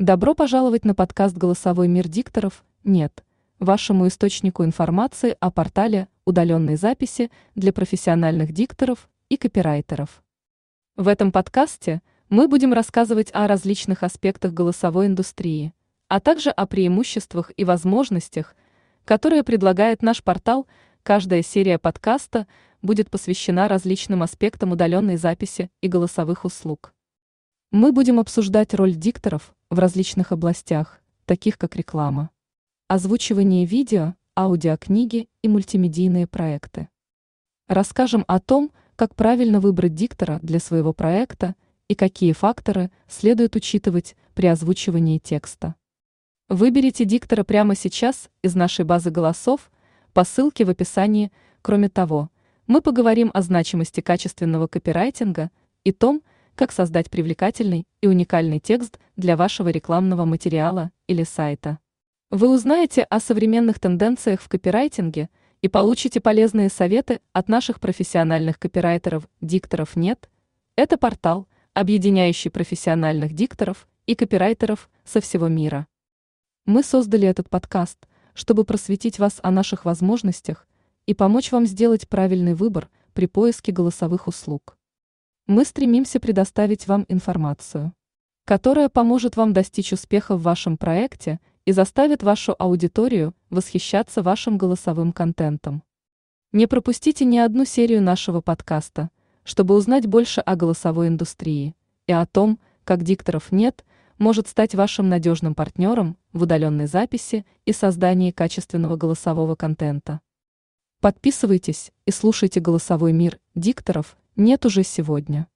Добро пожаловать на подкаст «Голосовой мир дикторов» «Нет», вашему источнику информации о портале удаленной записи для профессиональных дикторов и копирайтеров. В этом подкасте мы будем рассказывать о различных аспектах голосовой индустрии, а также о преимуществах и возможностях, которые предлагает наш портал. Каждая серия подкаста будет посвящена различным аспектам удаленной записи и голосовых услуг. Мы будем обсуждать роль дикторов в различных областях, таких как реклама, озвучивание видео, аудиокниги и мультимедийные проекты. Расскажем о том, как правильно выбрать диктора для своего проекта и какие факторы следует учитывать при озвучивании текста. Выберите диктора прямо сейчас из нашей базы голосов по ссылке в описании. Кроме того, мы поговорим о значимости качественного копирайтинга и том, как создать привлекательный и уникальный текст для вашего рекламного материала или сайта. Вы узнаете о современных тенденциях в копирайтинге и получите полезные советы от наших профессиональных копирайтеров «Дикторов нет». Это портал, объединяющий профессиональных дикторов и копирайтеров со всего мира. Мы создали этот подкаст, чтобы просветить вас о наших возможностях и помочь вам сделать правильный выбор при поиске голосовых услуг мы стремимся предоставить вам информацию, которая поможет вам достичь успеха в вашем проекте и заставит вашу аудиторию восхищаться вашим голосовым контентом. Не пропустите ни одну серию нашего подкаста, чтобы узнать больше о голосовой индустрии и о том, как дикторов нет может стать вашим надежным партнером в удаленной записи и создании качественного голосового контента. Подписывайтесь и слушайте «Голосовой мир» дикторов нет уже сегодня.